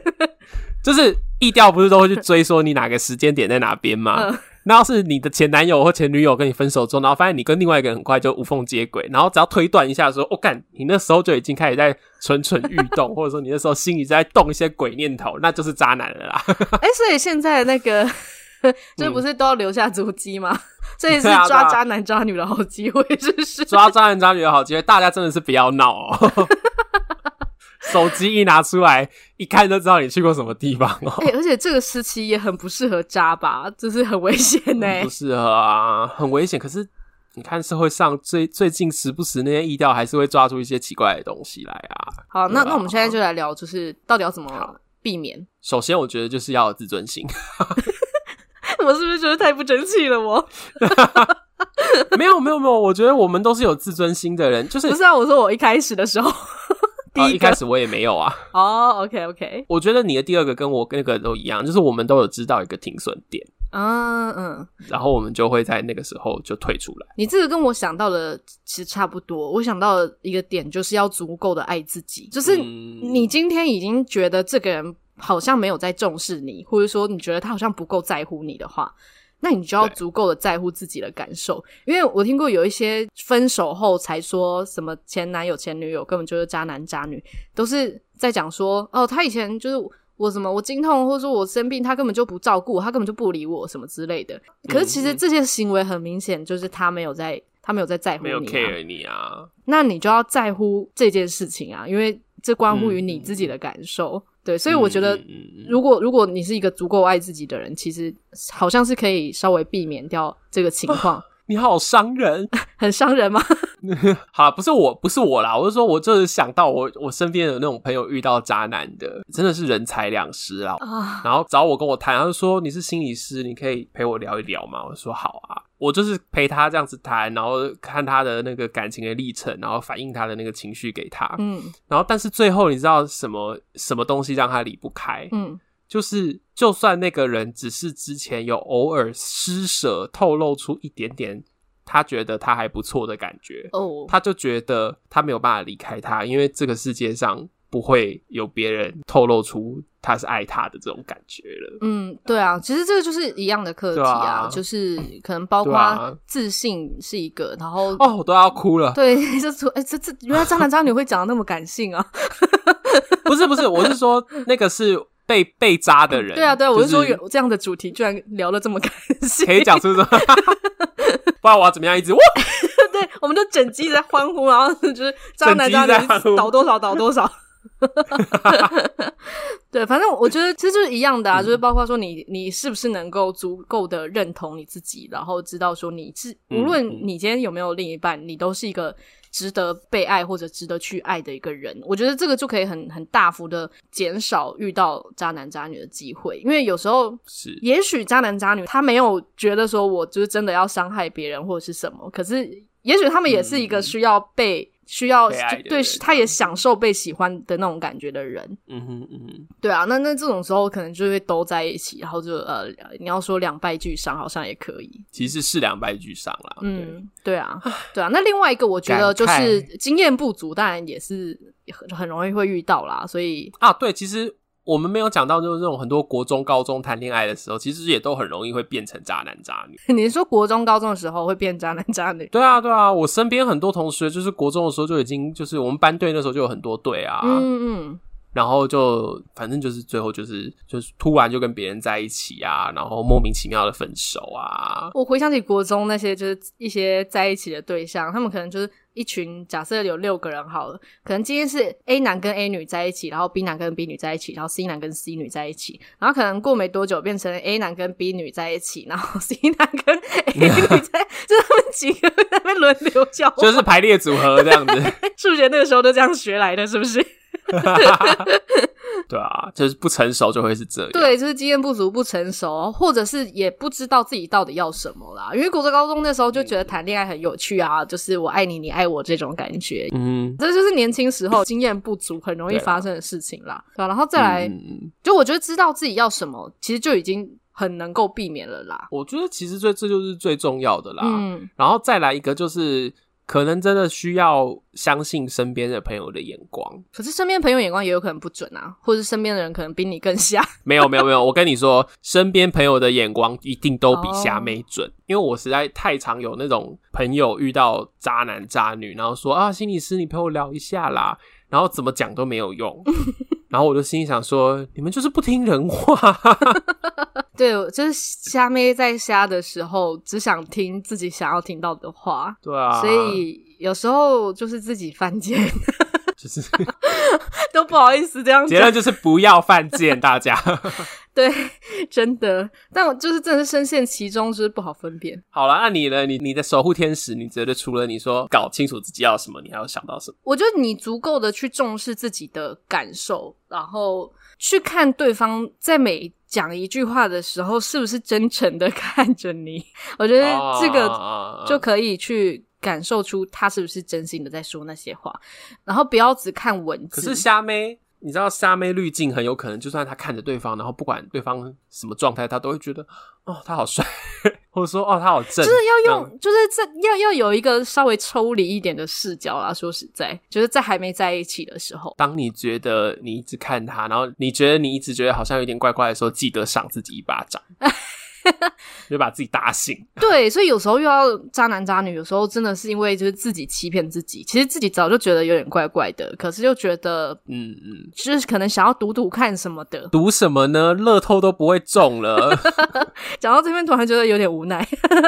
就是意调不是都会去追说你哪个时间点在哪边吗？嗯那要是你的前男友或前女友跟你分手之后，然后发现你跟另外一个人很快就无缝接轨，然后只要推断一下说，我、哦、干，你那时候就已经开始在蠢蠢欲动，或者说你那时候心里在动一些鬼念头，那就是渣男了啦。哎、欸，所以现在那个，这 不是都要留下足迹吗？这也是抓渣男渣女的好机会，是不是？抓渣男渣女的好机会，大家真的是不要闹哦。手机一拿出来，一看就知道你去过什么地方哦。哎，而且这个时期也很不适合渣吧，就是很危险呢、欸。不适合啊，很危险。可是你看社会上最最近时不时那些意调还是会抓出一些奇怪的东西来啊。好，那那我们现在就来聊，就是到底要怎么避免？首先，我觉得就是要有自尊心。我是不是觉得太不争气了？我 没有没有没有，我觉得我们都是有自尊心的人。就是不是啊？我说我一开始的时候。第一、呃、一开始我也没有啊。哦、oh,，OK OK。我觉得你的第二个跟我那个都一样，就是我们都有知道一个停损点。嗯嗯。然后我们就会在那个时候就退出来。你这个跟我想到的其实差不多。我想到的一个点就是要足够的爱自己，就是你今天已经觉得这个人好像没有在重视你，或者说你觉得他好像不够在乎你的话。那你就要足够的在乎自己的感受，因为我听过有一些分手后才说什么前男友前女友根本就是渣男渣女，都是在讲说哦，他以前就是我什么我经痛或者说我生病，他根本就不照顾，他根本就不理我什么之类的。可是其实这些行为很明显就是他没有在，他没有在在乎你啊，没有 care 你啊。那你就要在乎这件事情啊，因为这关乎于你自己的感受。嗯对，所以我觉得，如果如果你是一个足够爱自己的人，其实好像是可以稍微避免掉这个情况。你好伤人，很伤人吗？好，不是我，不是我啦，我是说，我就是想到我我身边有那种朋友遇到渣男的，真的是人财两失啦。啊，然后找我跟我谈，他就说你是心理师，你可以陪我聊一聊吗？我说好啊。我就是陪他这样子谈，然后看他的那个感情的历程，然后反映他的那个情绪给他。嗯，然后但是最后你知道什么什么东西让他离不开？嗯，就是就算那个人只是之前有偶尔施舍，透露出一点点他觉得他还不错的感觉，哦，他就觉得他没有办法离开他，因为这个世界上。不会有别人透露出他是爱他的这种感觉了。嗯，对啊，其实这个就是一样的课题啊，啊就是可能包括自信是一个，啊、然后哦，我都要哭了。对，这出哎，这这原来渣男渣女会讲的那么感性啊？不是不是，我是说那个是被被渣的人。对啊对啊，就是、我是说有这样的主题居然聊得这么感性，可以讲出什么？不然我要怎么样一直哇？对，我们就整集在欢呼，然后就是渣男渣女倒多少倒多少。对，反正我觉得其实就是一样的啊，嗯、就是包括说你你是不是能够足够的认同你自己，然后知道说你是无论你今天有没有另一半，你都是一个值得被爱或者值得去爱的一个人。我觉得这个就可以很很大幅的减少遇到渣男渣女的机会，因为有时候是也许渣男渣女他没有觉得说我就是真的要伤害别人或者是什么，可是也许他们也是一个需要被。需要对，他也享受被喜欢的那种感觉的人。嗯哼，嗯哼，对啊，那那这种时候可能就会都在一起，然后就呃，你要说两败俱伤，好像也可以。其实是两败俱伤啦。嗯，对啊，对啊。那另外一个，我觉得就是经验不足，当然也是很很容易会遇到啦。所以啊，对，其实。我们没有讲到，就是这种很多国中、高中谈恋爱的时候，其实也都很容易会变成渣男渣女。你是说国中、高中的时候会变渣男渣女？对啊，对啊，我身边很多同学就是国中的时候就已经，就是我们班队那时候就有很多队啊。嗯嗯。然后就反正就是最后就是就是突然就跟别人在一起啊，然后莫名其妙的分手啊。我回想起国中那些就是一些在一起的对象，他们可能就是一群，假设有六个人好了，可能今天是 A 男跟 A 女在一起，然后 B 男跟 B 女在一起，然后 C 男跟 C 女在一起，然后可能过没多久变成 A 男跟 B 女在一起，然后 C 男跟 A 女在，就他们几个在那边轮流叫，就是排列组合这样子。数学那个时候都这样学来的，是不是？对啊，就是不成熟就会是这样。对，就是经验不足、不成熟，或者是也不知道自己到底要什么啦。因为国中、高中那时候就觉得谈恋爱很有趣啊，嗯、就是我爱你，你爱我这种感觉。嗯，这就是年轻时候经验不足很容易发生的事情啦。对，啊对啊，然后再来，嗯、就我觉得知道自己要什么，其实就已经很能够避免了啦。我觉得其实这这就是最重要的啦。嗯，然后再来一个就是。可能真的需要相信身边的朋友的眼光。可是身边朋友眼光也有可能不准啊，或者身边的人可能比你更瞎。没有没有没有，我跟你说，身边朋友的眼光一定都比瞎妹准，哦、因为我实在太常有那种朋友遇到渣男渣女，然后说啊，心理师你陪我聊一下啦，然后怎么讲都没有用，然后我就心里想说，你们就是不听人话。对，就是虾妹在虾的时候，只想听自己想要听到的话。对啊，所以有时候就是自己犯贱，就是 都不好意思这样讲。结论就是不要犯贱，大家。对，真的，但我就是真的是深陷其中，就是不好分辨。好了，那你呢？你你的守护天使，你觉得除了你说搞清楚自己要什么，你还要想到什么？我觉得你足够的去重视自己的感受，然后去看对方在每。讲一句话的时候，是不是真诚的看着你？我觉得这个就可以去感受出他是不是真心的在说那些话，然后不要只看文字。可是虾妹，你知道虾妹滤镜很有可能，就算他看着对方，然后不管对方什么状态，他都会觉得哦，他好帅。或者说哦，他好正，就是要用，嗯、就是这要要有一个稍微抽离一点的视角啦。说实在，就是在还没在一起的时候，当你觉得你一直看他，然后你觉得你一直觉得好像有点怪怪的时候，记得赏自己一巴掌。就把自己打醒。对，所以有时候遇到渣男渣女，有时候真的是因为就是自己欺骗自己。其实自己早就觉得有点怪怪的，可是又觉得，嗯嗯，就是可能想要赌赌看什么的。赌什么呢？乐透都不会中了。讲到这边，突然觉得有点无奈。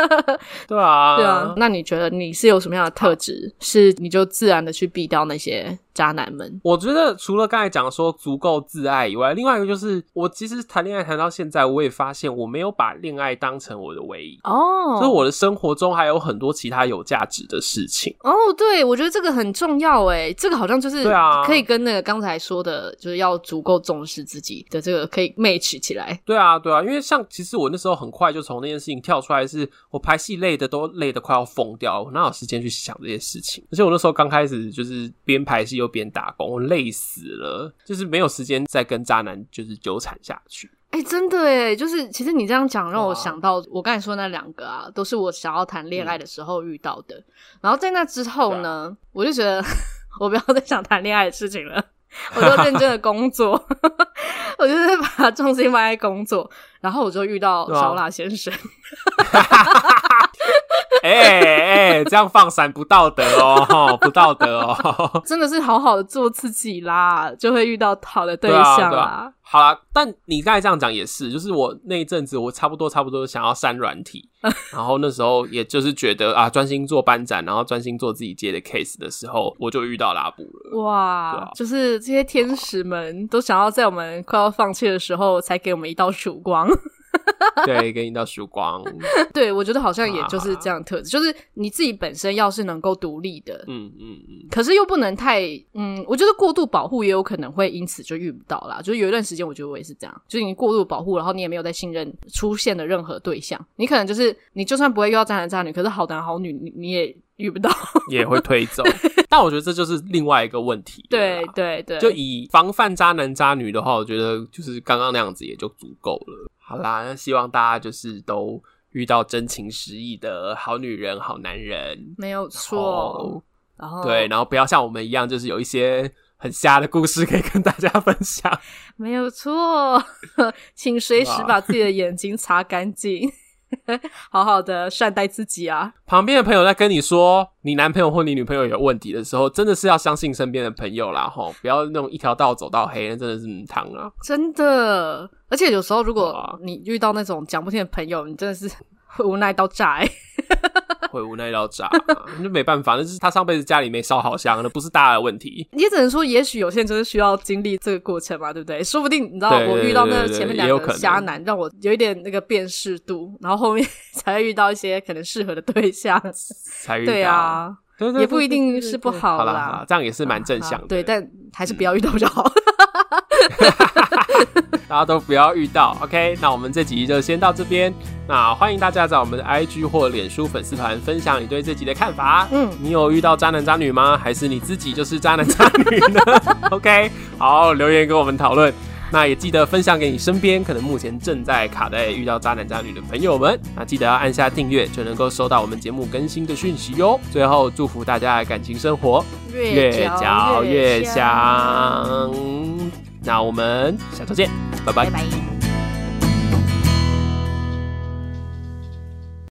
对啊，对啊。那你觉得你是有什么样的特质，是你就自然的去避掉那些？渣男们，我觉得除了刚才讲说足够自爱以外，另外一个就是我其实谈恋爱谈到现在，我也发现我没有把恋爱当成我的唯一哦，就是我的生活中还有很多其他有价值的事情哦。对，我觉得这个很重要哎，这个好像就是对啊，可以跟那个刚才说的，就是要足够重视自己的这个可以 match 起来。对啊，对啊，因为像其实我那时候很快就从那件事情跳出来，是我拍戏累的都累得快要疯掉，我哪有时间去想这些事情？而且我那时候刚开始就是边排戏。又边打工，我累死了，就是没有时间再跟渣男就是纠缠下去。哎、欸，真的哎，就是其实你这样讲让我想到，我刚才说那两个啊，都是我想要谈恋爱的时候遇到的。嗯、然后在那之后呢，啊、我就觉得 我不要再想谈恋爱的事情了，我就认真的工作，我就是把重心放在工作。然后我就遇到烧腊先生。哎 哎、欸欸，这样放闪不道德哦，不道德哦！真的是好好的做自己啦，就会遇到好的对象啦。啊啊、好啦，但你刚才这样讲也是，就是我那一阵子，我差不多差不多想要删软体，然后那时候也就是觉得啊，专心做班展，然后专心做自己接的 case 的时候，我就遇到拉布了。哇，啊、就是这些天使们都想要在我们快要放弃的时候，才给我们一道曙光。对，给你道曙光。对，我觉得好像也就是这样特质，啊、就是你自己本身要是能够独立的，嗯嗯嗯，可是又不能太，嗯，我觉得过度保护也有可能会因此就遇不到啦。就是有一段时间，我觉得我也是这样，就是你过度保护，然后你也没有在信任出现的任何对象，你可能就是你就算不会遇到渣男渣女，可是好男好女，你你也遇不到，也会推走。但我觉得这就是另外一个问题。对对对，就以防范渣男渣女的话，我觉得就是刚刚那样子也就足够了。好啦，那希望大家就是都遇到真情实意的好女人、好男人，没有错。然后对，然后不要像我们一样，就是有一些很瞎的故事可以跟大家分享。没有错，请随时把自己的眼睛擦干净。好好的善待自己啊！旁边的朋友在跟你说你男朋友或你女朋友有问题的时候，真的是要相信身边的朋友啦，吼！不要那种一条道走到黑，那真的是母汤啊！真的，而且有时候如果你遇到那种讲不听的朋友，你真的是会无奈到炸欸。会无奈到炸，那没办法，那是他上辈子家里没烧好香，那不是大的问题。你也只能说，也许有些人就是需要经历这个过程嘛，对不对？说不定你知道，我遇到那个前面两个瞎男，让我有一点那个辨识度，然后后面才会遇到一些可能适合的对象。才遇到，对啊，也不一定是不好啦。这样也是蛮正向的。对，但还是不要遇到比较好。大家都不要遇到，OK？那我们这集就先到这边。那欢迎大家在我们的 IG 或脸书粉丝团分享你对这集的看法。嗯，你有遇到渣男渣女吗？还是你自己就是渣男渣女呢？OK？好，留言跟我们讨论。那也记得分享给你身边可能目前正在卡在遇到渣男渣女的朋友们。那记得要按下订阅，就能够收到我们节目更新的讯息哟。最后，祝福大家的感情生活越嚼越香。那我们下周见，拜拜。拜拜。